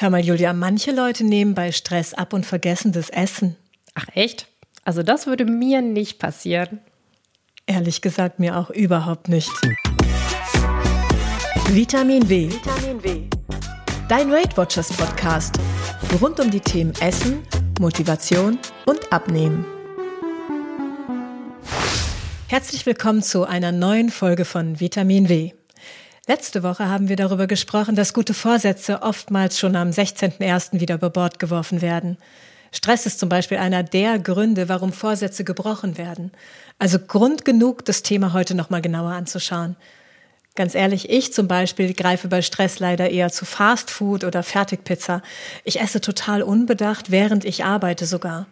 Hör mal, Julia, manche Leute nehmen bei Stress ab und vergessen das Essen. Ach echt? Also das würde mir nicht passieren. Ehrlich gesagt, mir auch überhaupt nicht. Vitamin W. Vitamin W. Dein Weight Watchers Podcast. Rund um die Themen Essen, Motivation und Abnehmen. Herzlich willkommen zu einer neuen Folge von Vitamin W. Letzte Woche haben wir darüber gesprochen, dass gute Vorsätze oftmals schon am 16.01. wieder über Bord geworfen werden. Stress ist zum Beispiel einer der Gründe, warum Vorsätze gebrochen werden. Also Grund genug, das Thema heute nochmal genauer anzuschauen. Ganz ehrlich, ich zum Beispiel greife bei Stress leider eher zu Fastfood oder Fertigpizza. Ich esse total unbedacht, während ich arbeite sogar.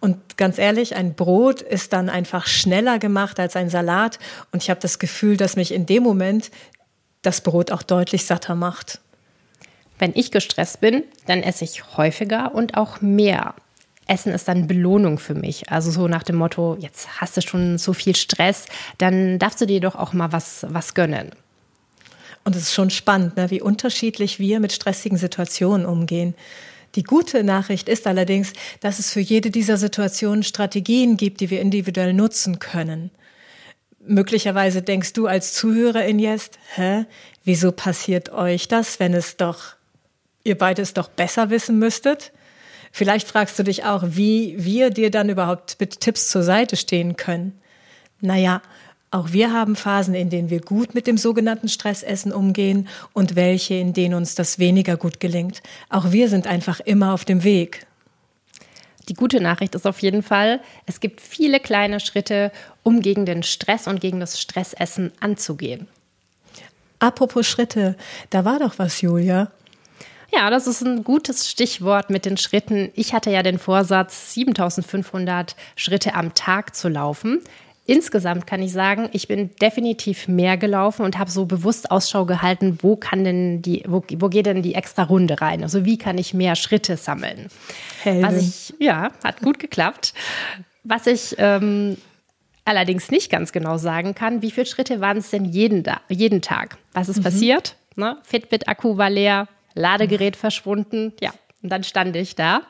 Und ganz ehrlich, ein Brot ist dann einfach schneller gemacht als ein Salat. Und ich habe das Gefühl, dass mich in dem Moment das Brot auch deutlich satter macht. Wenn ich gestresst bin, dann esse ich häufiger und auch mehr. Essen ist dann Belohnung für mich. Also so nach dem Motto, jetzt hast du schon so viel Stress, dann darfst du dir doch auch mal was, was gönnen. Und es ist schon spannend, ne, wie unterschiedlich wir mit stressigen Situationen umgehen. Die gute Nachricht ist allerdings, dass es für jede dieser Situationen Strategien gibt, die wir individuell nutzen können. Möglicherweise denkst du als Zuhörerin jetzt, hä, wieso passiert euch das, wenn es doch, ihr beide es doch besser wissen müsstet? Vielleicht fragst du dich auch, wie wir dir dann überhaupt mit Tipps zur Seite stehen können. Naja, auch wir haben Phasen, in denen wir gut mit dem sogenannten Stressessen umgehen und welche, in denen uns das weniger gut gelingt. Auch wir sind einfach immer auf dem Weg. Die gute Nachricht ist auf jeden Fall, es gibt viele kleine Schritte, um gegen den Stress und gegen das Stressessen anzugehen. Apropos Schritte, da war doch was, Julia. Ja, das ist ein gutes Stichwort mit den Schritten. Ich hatte ja den Vorsatz, 7500 Schritte am Tag zu laufen. Insgesamt kann ich sagen, ich bin definitiv mehr gelaufen und habe so bewusst Ausschau gehalten, wo kann denn die, wo, wo geht denn die extra Runde rein? Also wie kann ich mehr Schritte sammeln? Heldin. Was ich, ja, hat gut geklappt. Was ich ähm, allerdings nicht ganz genau sagen kann, wie viele Schritte waren es denn jeden, jeden Tag? Was ist mhm. passiert? Ne? Fitbit-Akku war leer, Ladegerät mhm. verschwunden. Ja, und dann stand ich da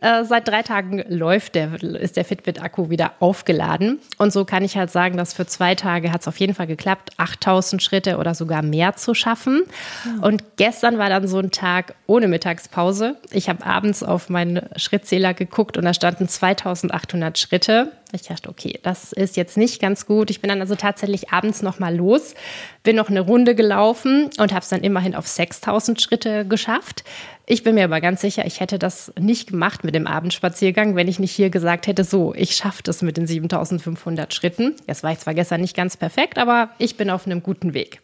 äh, seit drei Tagen läuft der, ist der Fitbit-Akku wieder aufgeladen. Und so kann ich halt sagen, dass für zwei Tage hat es auf jeden Fall geklappt, 8000 Schritte oder sogar mehr zu schaffen. Ja. Und gestern war dann so ein Tag ohne Mittagspause. Ich habe abends auf meinen Schrittzähler geguckt und da standen 2800 Schritte. Ich dachte, okay, das ist jetzt nicht ganz gut. Ich bin dann also tatsächlich abends nochmal los, bin noch eine Runde gelaufen und habe es dann immerhin auf 6000 Schritte geschafft. Ich bin mir aber ganz sicher, ich hätte das nicht gemacht mit dem Abendspaziergang, wenn ich nicht hier gesagt hätte, so, ich schaffe das mit den 7500 Schritten. Jetzt war ich zwar gestern nicht ganz perfekt, aber ich bin auf einem guten Weg.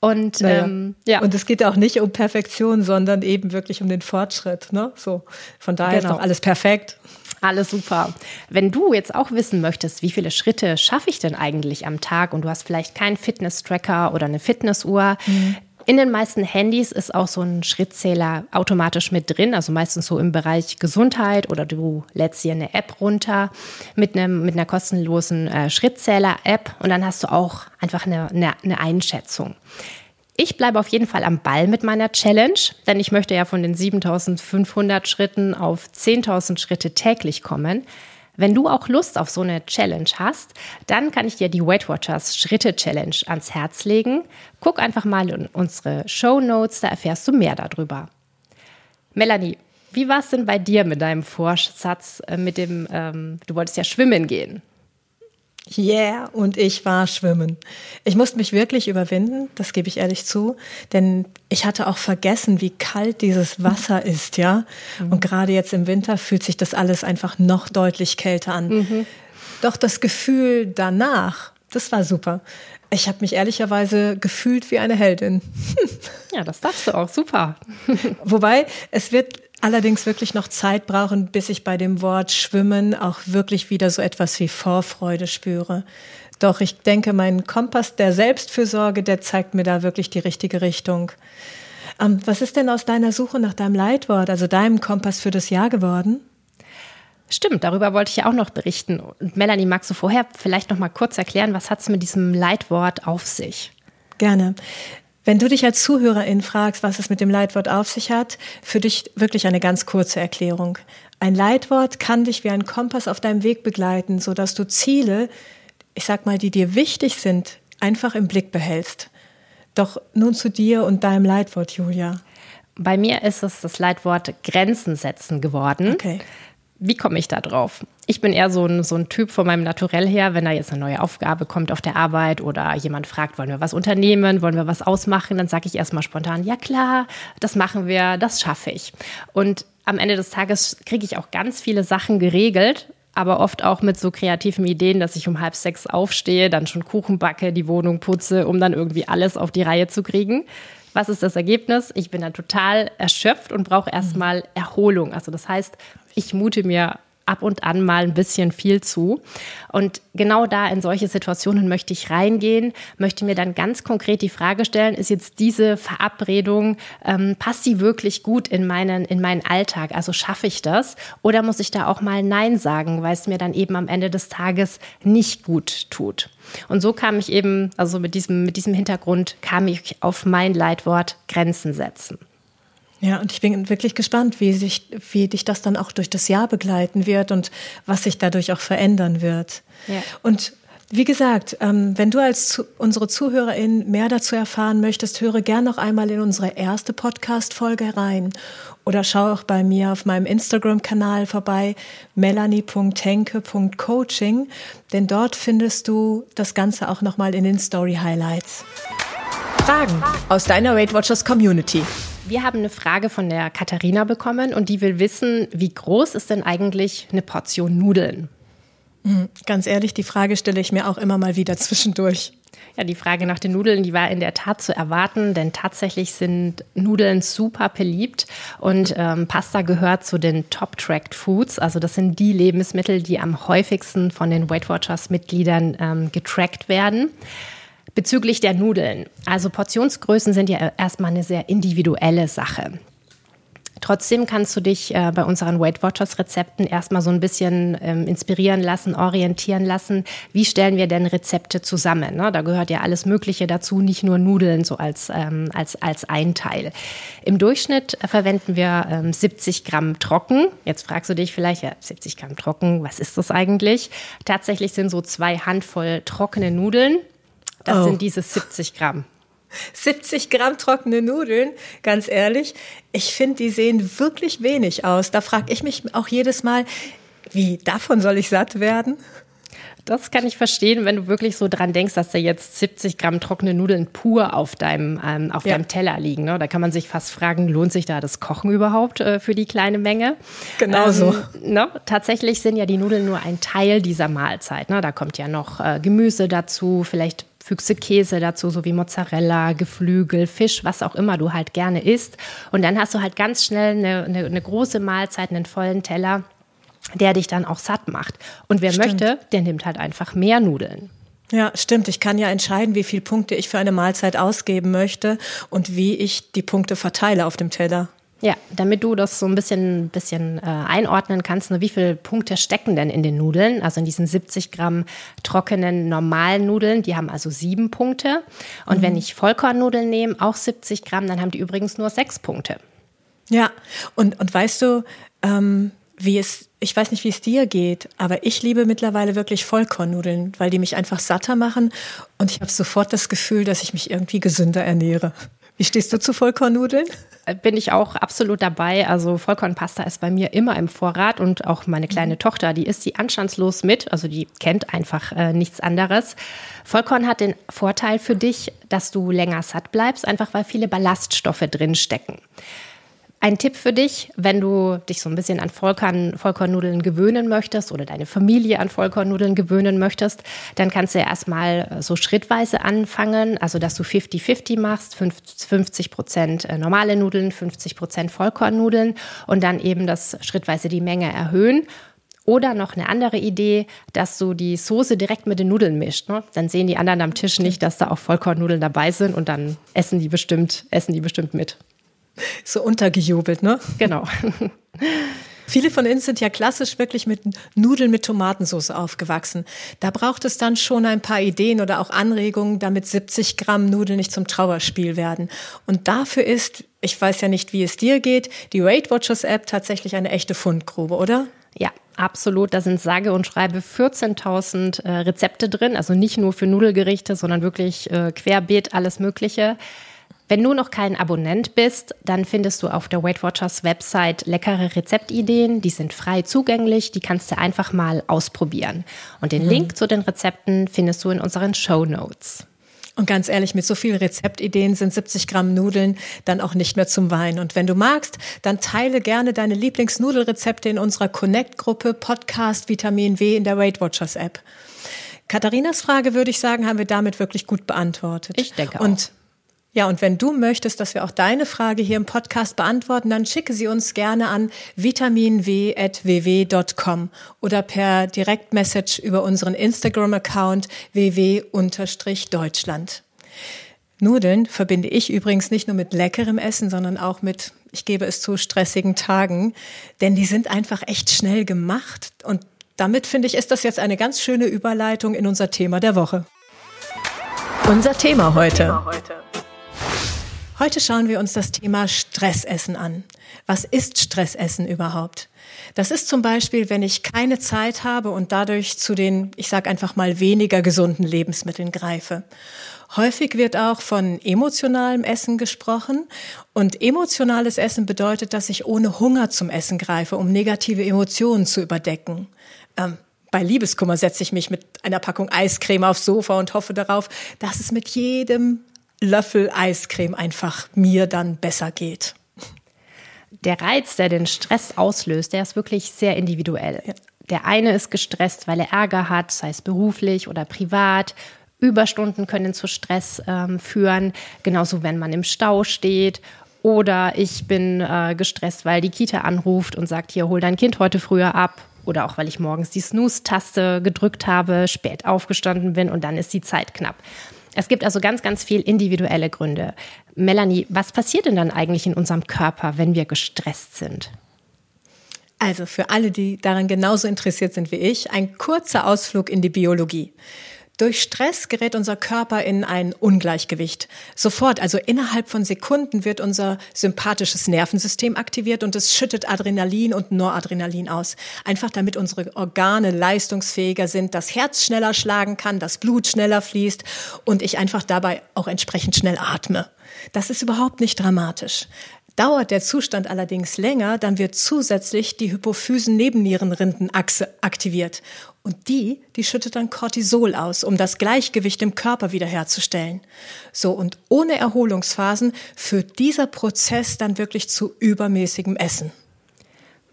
Und naja. ähm, ja. Und es geht auch nicht um Perfektion, sondern eben wirklich um den Fortschritt. Ne? So, von daher genau. ist doch alles perfekt. Alles super. Wenn du jetzt auch wissen möchtest, wie viele Schritte schaffe ich denn eigentlich am Tag und du hast vielleicht keinen Fitness-Tracker oder eine Fitnessuhr, mhm. In den meisten Handys ist auch so ein Schrittzähler automatisch mit drin, also meistens so im Bereich Gesundheit oder du lädst dir eine App runter mit, einem, mit einer kostenlosen äh, Schrittzähler-App und dann hast du auch einfach eine, eine, eine Einschätzung. Ich bleibe auf jeden Fall am Ball mit meiner Challenge, denn ich möchte ja von den 7500 Schritten auf 10.000 Schritte täglich kommen. Wenn du auch Lust auf so eine Challenge hast, dann kann ich dir die Weight Watchers Schritte Challenge ans Herz legen. Guck einfach mal in unsere Show Notes, da erfährst du mehr darüber. Melanie, wie war es denn bei dir mit deinem Vorsatz, äh, mit dem, ähm, du wolltest ja schwimmen gehen? Yeah, und ich war schwimmen. Ich musste mich wirklich überwinden, das gebe ich ehrlich zu, denn ich hatte auch vergessen, wie kalt dieses Wasser ist, ja. Mhm. Und gerade jetzt im Winter fühlt sich das alles einfach noch deutlich kälter an. Mhm. Doch das Gefühl danach, das war super. Ich habe mich ehrlicherweise gefühlt wie eine Heldin. Ja, das darfst du auch, super. Wobei, es wird allerdings wirklich noch Zeit brauchen, bis ich bei dem Wort Schwimmen auch wirklich wieder so etwas wie Vorfreude spüre. Doch ich denke, mein Kompass der Selbstfürsorge, der zeigt mir da wirklich die richtige Richtung. Ähm, was ist denn aus deiner Suche nach deinem Leitwort, also deinem Kompass für das Jahr geworden? Stimmt, darüber wollte ich ja auch noch berichten. Und Melanie, magst du vorher vielleicht noch mal kurz erklären, was hat es mit diesem Leitwort auf sich? Gerne. Wenn du dich als Zuhörerin fragst, was es mit dem Leitwort auf sich hat, für dich wirklich eine ganz kurze Erklärung. Ein Leitwort kann dich wie ein Kompass auf deinem Weg begleiten, sodass du Ziele, ich sag mal, die dir wichtig sind, einfach im Blick behältst. Doch nun zu dir und deinem Leitwort, Julia. Bei mir ist es das Leitwort Grenzen setzen geworden. Okay. Wie komme ich da drauf? Ich bin eher so ein, so ein Typ von meinem Naturell her, wenn da jetzt eine neue Aufgabe kommt auf der Arbeit oder jemand fragt, wollen wir was unternehmen, wollen wir was ausmachen, dann sage ich erstmal spontan, ja klar, das machen wir, das schaffe ich. Und am Ende des Tages kriege ich auch ganz viele Sachen geregelt, aber oft auch mit so kreativen Ideen, dass ich um halb sechs aufstehe, dann schon Kuchen backe, die Wohnung putze, um dann irgendwie alles auf die Reihe zu kriegen. Was ist das Ergebnis? Ich bin dann total erschöpft und brauche erstmal Erholung. Also das heißt, ich mute mir ab und an mal ein bisschen viel zu. Und genau da in solche Situationen möchte ich reingehen, möchte mir dann ganz konkret die Frage stellen, ist jetzt diese Verabredung, ähm, passt sie wirklich gut in meinen, in meinen Alltag? Also schaffe ich das? Oder muss ich da auch mal Nein sagen, weil es mir dann eben am Ende des Tages nicht gut tut? Und so kam ich eben, also mit diesem, mit diesem Hintergrund kam ich auf mein Leitwort Grenzen setzen. Ja, und ich bin wirklich gespannt, wie, sich, wie dich das dann auch durch das Jahr begleiten wird und was sich dadurch auch verändern wird. Ja. Und wie gesagt, ähm, wenn du als unsere Zuhörerin mehr dazu erfahren möchtest, höre gern noch einmal in unsere erste Podcast-Folge rein oder schau auch bei mir auf meinem Instagram-Kanal vorbei, melanie.henke.coaching, denn dort findest du das Ganze auch nochmal in den Story-Highlights. Fragen aus deiner Weight Watchers Community. Wir haben eine Frage von der Katharina bekommen und die will wissen, wie groß ist denn eigentlich eine Portion Nudeln? Mhm. Ganz ehrlich, die Frage stelle ich mir auch immer mal wieder zwischendurch. Ja, die Frage nach den Nudeln, die war in der Tat zu erwarten, denn tatsächlich sind Nudeln super beliebt und ähm, Pasta gehört zu den Top-Tracked Foods. Also das sind die Lebensmittel, die am häufigsten von den Weight Watchers-Mitgliedern ähm, getrackt werden. Bezüglich der Nudeln. Also Portionsgrößen sind ja erstmal eine sehr individuelle Sache. Trotzdem kannst du dich äh, bei unseren Weight Watchers Rezepten erstmal so ein bisschen ähm, inspirieren lassen, orientieren lassen. Wie stellen wir denn Rezepte zusammen? Ne? Da gehört ja alles Mögliche dazu, nicht nur Nudeln so als, ähm, als, als ein Teil. Im Durchschnitt verwenden wir ähm, 70 Gramm trocken. Jetzt fragst du dich vielleicht, ja, 70 Gramm trocken, was ist das eigentlich? Tatsächlich sind so zwei Handvoll trockene Nudeln. Das oh. sind diese 70 Gramm. 70 Gramm trockene Nudeln, ganz ehrlich, ich finde, die sehen wirklich wenig aus. Da frage ich mich auch jedes Mal, wie davon soll ich satt werden? Das kann ich verstehen, wenn du wirklich so dran denkst, dass da jetzt 70 Gramm trockene Nudeln pur auf deinem, ähm, auf ja. deinem Teller liegen. Ne? Da kann man sich fast fragen, lohnt sich da das Kochen überhaupt äh, für die kleine Menge? Genau ähm, so. Ne? Tatsächlich sind ja die Nudeln nur ein Teil dieser Mahlzeit. Ne? Da kommt ja noch äh, Gemüse dazu, vielleicht fügst du Käse dazu, so wie Mozzarella, Geflügel, Fisch, was auch immer du halt gerne isst. Und dann hast du halt ganz schnell eine, eine, eine große Mahlzeit, einen vollen Teller, der dich dann auch satt macht. Und wer Stimmt. möchte, der nimmt halt einfach mehr Nudeln. Ja, stimmt. Ich kann ja entscheiden, wie viele Punkte ich für eine Mahlzeit ausgeben möchte und wie ich die Punkte verteile auf dem Teller. Ja, damit du das so ein bisschen, bisschen äh, einordnen kannst, ne, wie viele Punkte stecken denn in den Nudeln? Also in diesen 70 Gramm trockenen normalen Nudeln, die haben also sieben Punkte. Und mhm. wenn ich Vollkornnudeln nehme, auch 70 Gramm, dann haben die übrigens nur sechs Punkte. Ja, und, und weißt du, ähm, wie es, ich weiß nicht, wie es dir geht, aber ich liebe mittlerweile wirklich Vollkornnudeln, weil die mich einfach satter machen und ich habe sofort das Gefühl, dass ich mich irgendwie gesünder ernähre. Wie stehst du zu Vollkornnudeln? bin ich auch absolut dabei. Also Vollkornpasta ist bei mir immer im Vorrat und auch meine kleine mhm. Tochter, die isst sie anstandslos mit. Also die kennt einfach äh, nichts anderes. Vollkorn hat den Vorteil für dich, dass du länger satt bleibst, einfach weil viele Ballaststoffe drin stecken. Ein Tipp für dich, wenn du dich so ein bisschen an Vollkorn, Vollkornnudeln gewöhnen möchtest oder deine Familie an Vollkornnudeln gewöhnen möchtest, dann kannst du ja erstmal äh, so schrittweise anfangen, also dass du 50-50 machst, 50 Prozent äh, normale Nudeln, 50 Prozent Vollkornnudeln und dann eben das schrittweise die Menge erhöhen. Oder noch eine andere Idee, dass du die Soße direkt mit den Nudeln mischt. Ne? Dann sehen die anderen am Tisch nicht, dass da auch Vollkornnudeln dabei sind und dann essen die bestimmt, essen die bestimmt mit so untergejubelt, ne? Genau. Viele von uns sind ja klassisch wirklich mit Nudeln mit Tomatensauce aufgewachsen. Da braucht es dann schon ein paar Ideen oder auch Anregungen, damit 70 Gramm Nudeln nicht zum Trauerspiel werden. Und dafür ist, ich weiß ja nicht, wie es dir geht, die Weight Watchers App tatsächlich eine echte Fundgrube, oder? Ja, absolut. Da sind sage und schreibe 14.000 äh, Rezepte drin, also nicht nur für Nudelgerichte, sondern wirklich äh, querbeet alles Mögliche. Wenn du noch kein Abonnent bist, dann findest du auf der Weight Watchers Website leckere Rezeptideen. Die sind frei zugänglich. Die kannst du einfach mal ausprobieren. Und den mhm. Link zu den Rezepten findest du in unseren Show Notes. Und ganz ehrlich, mit so vielen Rezeptideen sind 70 Gramm Nudeln dann auch nicht mehr zum Wein. Und wenn du magst, dann teile gerne deine Lieblingsnudelrezepte in unserer Connect-Gruppe Podcast Vitamin W in der Weight Watchers App. Katharinas Frage, würde ich sagen, haben wir damit wirklich gut beantwortet. Ich denke auch. Und ja, und wenn du möchtest, dass wir auch deine Frage hier im Podcast beantworten, dann schicke sie uns gerne an vitaminw.ww.com oder per Direktmessage über unseren Instagram-Account ww-deutschland. Nudeln verbinde ich übrigens nicht nur mit leckerem Essen, sondern auch mit, ich gebe es zu, stressigen Tagen, denn die sind einfach echt schnell gemacht und damit finde ich, ist das jetzt eine ganz schöne Überleitung in unser Thema der Woche. Unser Thema heute. Thema heute. Heute schauen wir uns das Thema Stressessen an. Was ist Stressessen überhaupt? Das ist zum Beispiel, wenn ich keine Zeit habe und dadurch zu den, ich sage einfach mal, weniger gesunden Lebensmitteln greife. Häufig wird auch von emotionalem Essen gesprochen. Und emotionales Essen bedeutet, dass ich ohne Hunger zum Essen greife, um negative Emotionen zu überdecken. Ähm, bei Liebeskummer setze ich mich mit einer Packung Eiscreme aufs Sofa und hoffe darauf, dass es mit jedem Löffel Eiscreme einfach mir dann besser geht. Der Reiz, der den Stress auslöst, der ist wirklich sehr individuell. Ja. Der eine ist gestresst, weil er Ärger hat, sei es beruflich oder privat. Überstunden können zu Stress ähm, führen, genauso wenn man im Stau steht. Oder ich bin äh, gestresst, weil die Kita anruft und sagt, hier, hol dein Kind heute früher ab. Oder auch, weil ich morgens die Snooze-Taste gedrückt habe, spät aufgestanden bin und dann ist die Zeit knapp. Es gibt also ganz, ganz viel individuelle Gründe. Melanie, was passiert denn dann eigentlich in unserem Körper, wenn wir gestresst sind? Also für alle, die daran genauso interessiert sind wie ich, ein kurzer Ausflug in die Biologie. Durch Stress gerät unser Körper in ein Ungleichgewicht. Sofort, also innerhalb von Sekunden wird unser sympathisches Nervensystem aktiviert und es schüttet Adrenalin und Noradrenalin aus. Einfach damit unsere Organe leistungsfähiger sind, das Herz schneller schlagen kann, das Blut schneller fließt und ich einfach dabei auch entsprechend schnell atme. Das ist überhaupt nicht dramatisch. Dauert der Zustand allerdings länger, dann wird zusätzlich die Hypophysen-Nebennierenrindenachse aktiviert. Und die, die schüttet dann Cortisol aus, um das Gleichgewicht im Körper wiederherzustellen. So, und ohne Erholungsphasen führt dieser Prozess dann wirklich zu übermäßigem Essen.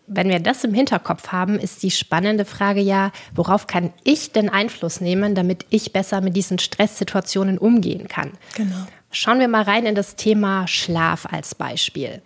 Wenn wir das im Hinterkopf haben, ist die spannende Frage ja, worauf kann ich denn Einfluss nehmen, damit ich besser mit diesen Stresssituationen umgehen kann? Genau. Schauen wir mal rein in das Thema Schlaf als Beispiel.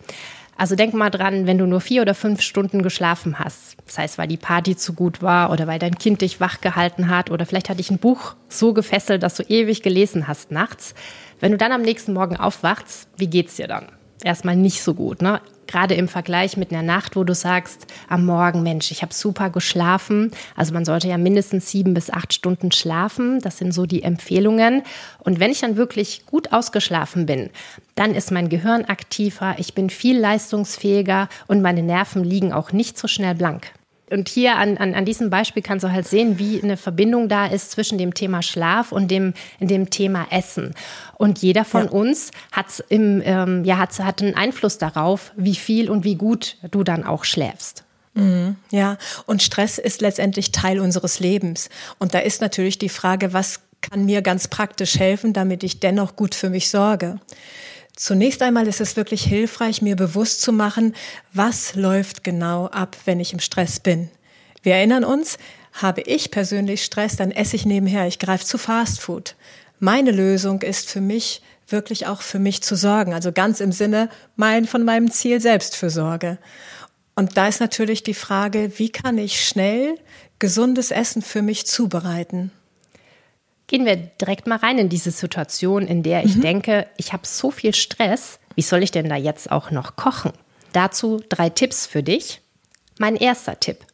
Also denk mal dran, wenn du nur vier oder fünf Stunden geschlafen hast, das heißt, weil die Party zu gut war oder weil dein Kind dich wach gehalten hat oder vielleicht hat dich ein Buch so gefesselt, dass du ewig gelesen hast nachts. Wenn du dann am nächsten Morgen aufwachst, wie geht's dir dann? Erstmal nicht so gut, ne? Gerade im Vergleich mit einer Nacht, wo du sagst, am Morgen, Mensch, ich habe super geschlafen. Also man sollte ja mindestens sieben bis acht Stunden schlafen. Das sind so die Empfehlungen. Und wenn ich dann wirklich gut ausgeschlafen bin, dann ist mein Gehirn aktiver, ich bin viel leistungsfähiger und meine Nerven liegen auch nicht so schnell blank. Und hier an, an, an diesem Beispiel kannst du halt sehen, wie eine Verbindung da ist zwischen dem Thema Schlaf und dem, dem Thema Essen. Und jeder von ja. uns hat, im, ähm, ja, hat, hat einen Einfluss darauf, wie viel und wie gut du dann auch schläfst. Mhm, ja, und Stress ist letztendlich Teil unseres Lebens. Und da ist natürlich die Frage, was kann mir ganz praktisch helfen, damit ich dennoch gut für mich sorge. Zunächst einmal ist es wirklich hilfreich, mir bewusst zu machen, was läuft genau ab, wenn ich im Stress bin. Wir erinnern uns, habe ich persönlich Stress, dann esse ich nebenher, ich greife zu Fastfood. Meine Lösung ist für mich wirklich auch für mich zu sorgen, also ganz im Sinne mein, von meinem Ziel Selbstfürsorge. Und da ist natürlich die Frage, wie kann ich schnell gesundes Essen für mich zubereiten? Gehen wir direkt mal rein in diese Situation, in der ich mhm. denke, ich habe so viel Stress, wie soll ich denn da jetzt auch noch kochen? Dazu drei Tipps für dich. Mein erster Tipp.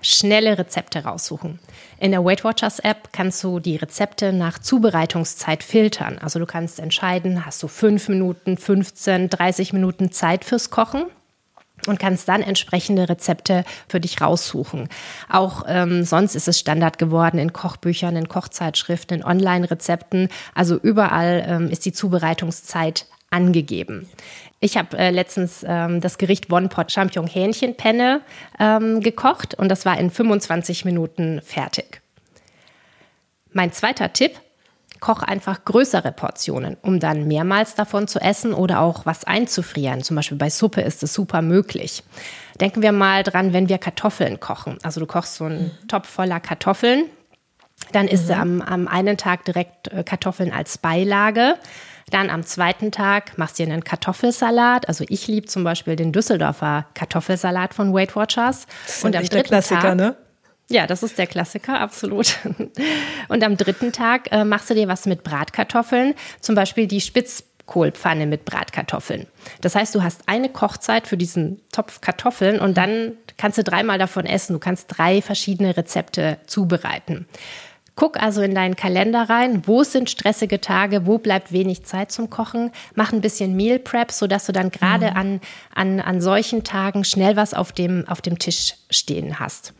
Schnelle Rezepte raussuchen. In der Weight Watchers App kannst du die Rezepte nach Zubereitungszeit filtern. Also du kannst entscheiden, hast du 5 Minuten, 15, 30 Minuten Zeit fürs Kochen und kannst dann entsprechende Rezepte für dich raussuchen. Auch ähm, sonst ist es Standard geworden in Kochbüchern, in Kochzeitschriften, in Online-Rezepten. Also überall ähm, ist die Zubereitungszeit angegeben. Ich habe äh, letztens ähm, das Gericht One Pot Champignon Hähnchenpenne ähm, gekocht und das war in 25 Minuten fertig. Mein zweiter Tipp, koch einfach größere Portionen, um dann mehrmals davon zu essen oder auch was einzufrieren. Zum Beispiel bei Suppe ist es super möglich. Denken wir mal dran, wenn wir Kartoffeln kochen. Also du kochst so einen mhm. Topf voller Kartoffeln, dann isst mhm. du am, am einen Tag direkt äh, Kartoffeln als Beilage. Dann am zweiten Tag machst du dir einen Kartoffelsalat. Also ich liebe zum Beispiel den Düsseldorfer Kartoffelsalat von Weight Watchers. Das ist und am dritten der Klassiker, Tag, ne? Ja, das ist der Klassiker, absolut. Und am dritten Tag äh, machst du dir was mit Bratkartoffeln, zum Beispiel die Spitzkohlpfanne mit Bratkartoffeln. Das heißt, du hast eine Kochzeit für diesen Topf Kartoffeln und dann kannst du dreimal davon essen. Du kannst drei verschiedene Rezepte zubereiten. Guck also in deinen Kalender rein, wo sind stressige Tage, wo bleibt wenig Zeit zum Kochen. Mach ein bisschen Meal Prep, sodass du dann gerade mhm. an, an, an solchen Tagen schnell was auf dem, auf dem Tisch stehen hast.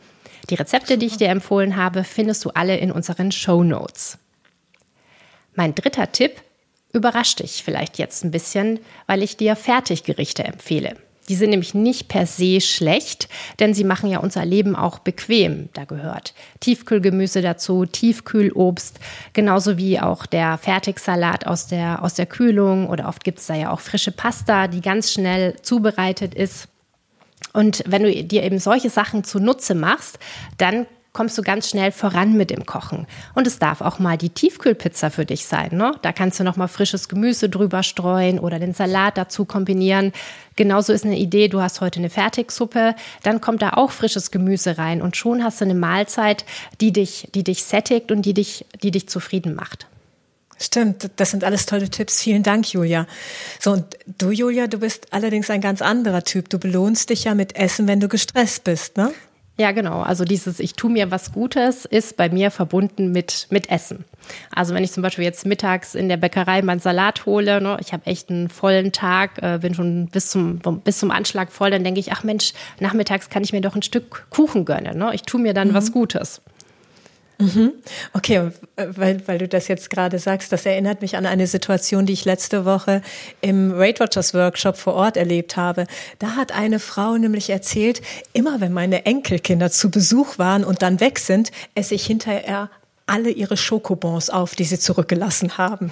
Die Rezepte, die ich dir empfohlen habe, findest du alle in unseren Show Notes. Mein dritter Tipp überrascht dich vielleicht jetzt ein bisschen, weil ich dir Fertiggerichte empfehle. Die sind nämlich nicht per se schlecht, denn sie machen ja unser Leben auch bequem. Da gehört Tiefkühlgemüse dazu, Tiefkühlobst, genauso wie auch der Fertigsalat aus der, aus der Kühlung oder oft gibt es da ja auch frische Pasta, die ganz schnell zubereitet ist. Und wenn du dir eben solche Sachen zunutze machst, dann kommst du ganz schnell voran mit dem Kochen. Und es darf auch mal die Tiefkühlpizza für dich sein. Ne? Da kannst du noch mal frisches Gemüse drüber streuen oder den Salat dazu kombinieren. Genauso ist eine Idee, du hast heute eine Fertigsuppe, dann kommt da auch frisches Gemüse rein und schon hast du eine Mahlzeit, die dich, die dich sättigt und die dich, die dich zufrieden macht. Stimmt, das sind alles tolle Tipps. Vielen Dank, Julia. So, und du, Julia, du bist allerdings ein ganz anderer Typ. Du belohnst dich ja mit Essen, wenn du gestresst bist, ne? Ja, genau. Also dieses Ich tu mir was Gutes ist bei mir verbunden mit, mit Essen. Also wenn ich zum Beispiel jetzt mittags in der Bäckerei meinen Salat hole, ne, ich habe echt einen vollen Tag, äh, bin schon bis zum, bis zum Anschlag voll, dann denke ich, ach Mensch, nachmittags kann ich mir doch ein Stück Kuchen gönnen. Ne? Ich tu mir dann mhm. was Gutes. Mhm. Okay, weil, weil du das jetzt gerade sagst, das erinnert mich an eine Situation, die ich letzte Woche im Weight Watchers Workshop vor Ort erlebt habe. Da hat eine Frau nämlich erzählt, immer wenn meine Enkelkinder zu Besuch waren und dann weg sind, esse ich hinterher alle ihre Schokobons auf, die sie zurückgelassen haben.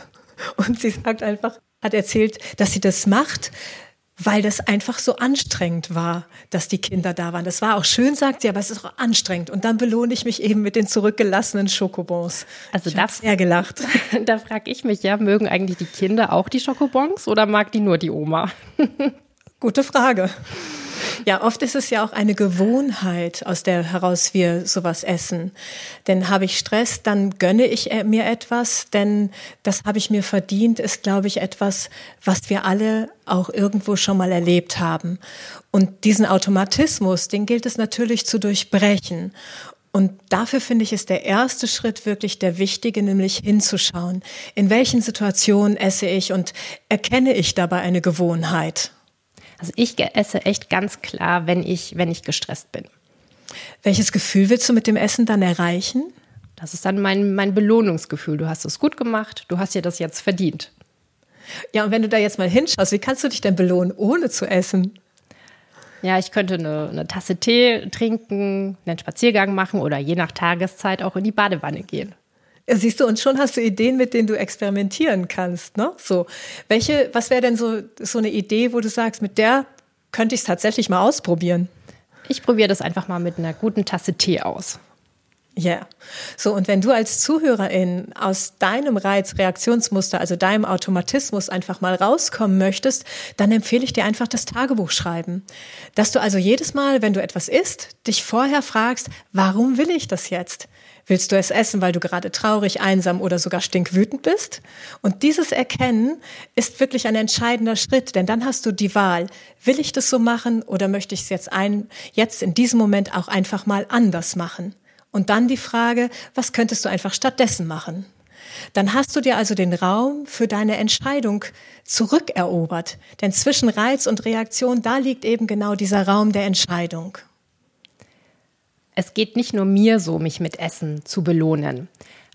Und sie sagt einfach, hat erzählt, dass sie das macht, weil das einfach so anstrengend war, dass die Kinder da waren. Das war auch schön, sagt sie, aber es ist auch anstrengend. Und dann belohne ich mich eben mit den zurückgelassenen Schokobons. Also ich das sehr gelacht. Da frage ich mich ja, mögen eigentlich die Kinder auch die Schokobons oder mag die nur die Oma? Gute Frage. Ja, oft ist es ja auch eine Gewohnheit, aus der heraus wir sowas essen. Denn habe ich Stress, dann gönne ich äh, mir etwas, denn das habe ich mir verdient, ist, glaube ich, etwas, was wir alle auch irgendwo schon mal erlebt haben. Und diesen Automatismus, den gilt es natürlich zu durchbrechen. Und dafür finde ich, ist der erste Schritt wirklich der wichtige, nämlich hinzuschauen. In welchen Situationen esse ich und erkenne ich dabei eine Gewohnheit? Also ich esse echt ganz klar, wenn ich, wenn ich gestresst bin. Welches Gefühl willst du mit dem Essen dann erreichen? Das ist dann mein, mein Belohnungsgefühl. Du hast es gut gemacht, du hast dir das jetzt verdient. Ja, und wenn du da jetzt mal hinschaust, wie kannst du dich denn belohnen, ohne zu essen? Ja, ich könnte eine, eine Tasse Tee trinken, einen Spaziergang machen oder je nach Tageszeit auch in die Badewanne gehen. Siehst du, und schon hast du Ideen, mit denen du experimentieren kannst. Ne? So, welche, was wäre denn so, so eine Idee, wo du sagst, mit der könnte ich es tatsächlich mal ausprobieren? Ich probiere das einfach mal mit einer guten Tasse Tee aus. Ja. Yeah. So, und wenn du als Zuhörerin aus deinem Reizreaktionsmuster, also deinem Automatismus einfach mal rauskommen möchtest, dann empfehle ich dir einfach das Tagebuch schreiben. Dass du also jedes Mal, wenn du etwas isst, dich vorher fragst, warum will ich das jetzt? Willst du es essen, weil du gerade traurig, einsam oder sogar stinkwütend bist? Und dieses Erkennen ist wirklich ein entscheidender Schritt, denn dann hast du die Wahl. Will ich das so machen oder möchte ich es jetzt ein, jetzt in diesem Moment auch einfach mal anders machen? Und dann die Frage, was könntest du einfach stattdessen machen? Dann hast du dir also den Raum für deine Entscheidung zurückerobert. Denn zwischen Reiz und Reaktion, da liegt eben genau dieser Raum der Entscheidung. Es geht nicht nur mir so, mich mit Essen zu belohnen.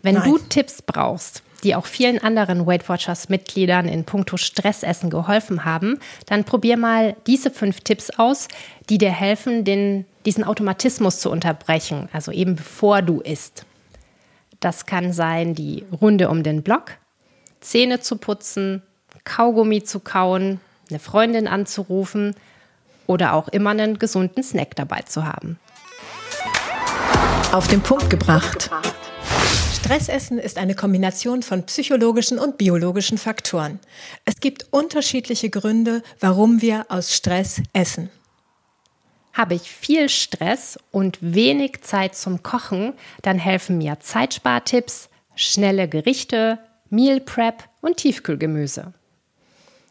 Wenn Nein. du Tipps brauchst, die auch vielen anderen Weight Watchers Mitgliedern in puncto Stressessen geholfen haben, dann probier mal diese fünf Tipps aus, die dir helfen, den, diesen Automatismus zu unterbrechen, also eben bevor du isst. Das kann sein die Runde um den Block, Zähne zu putzen, Kaugummi zu kauen, eine Freundin anzurufen oder auch immer einen gesunden Snack dabei zu haben. Auf den Punkt gebracht. Stressessen ist eine Kombination von psychologischen und biologischen Faktoren. Es gibt unterschiedliche Gründe, warum wir aus Stress essen. Habe ich viel Stress und wenig Zeit zum Kochen, dann helfen mir Zeitspartipps, schnelle Gerichte, Meal Prep und Tiefkühlgemüse.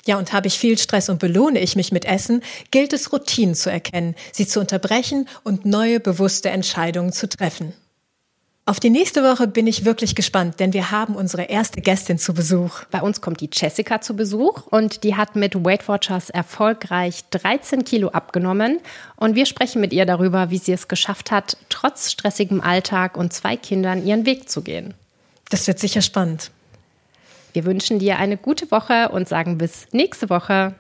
Ja, und habe ich viel Stress und belohne ich mich mit Essen, gilt es Routinen zu erkennen, sie zu unterbrechen und neue bewusste Entscheidungen zu treffen. Auf die nächste Woche bin ich wirklich gespannt, denn wir haben unsere erste Gästin zu Besuch. Bei uns kommt die Jessica zu Besuch und die hat mit Weight Watchers erfolgreich 13 Kilo abgenommen. Und wir sprechen mit ihr darüber, wie sie es geschafft hat, trotz stressigem Alltag und zwei Kindern ihren Weg zu gehen. Das wird sicher spannend. Wir wünschen dir eine gute Woche und sagen bis nächste Woche.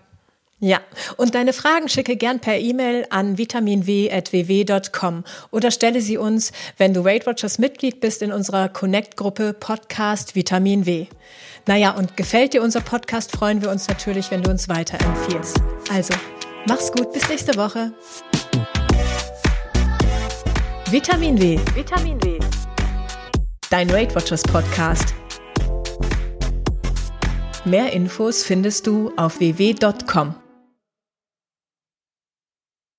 Ja, und deine Fragen schicke gern per E-Mail an vitaminw.ww.com oder stelle sie uns, wenn du Weight Watchers Mitglied bist in unserer Connect-Gruppe Podcast Vitamin W. Naja, und gefällt dir unser Podcast, freuen wir uns natürlich, wenn du uns weiterempfiehlst. Also, mach's gut, bis nächste Woche. Vitamin W. Vitamin W. Dein Weight Watchers Podcast. Mehr Infos findest du auf www.com.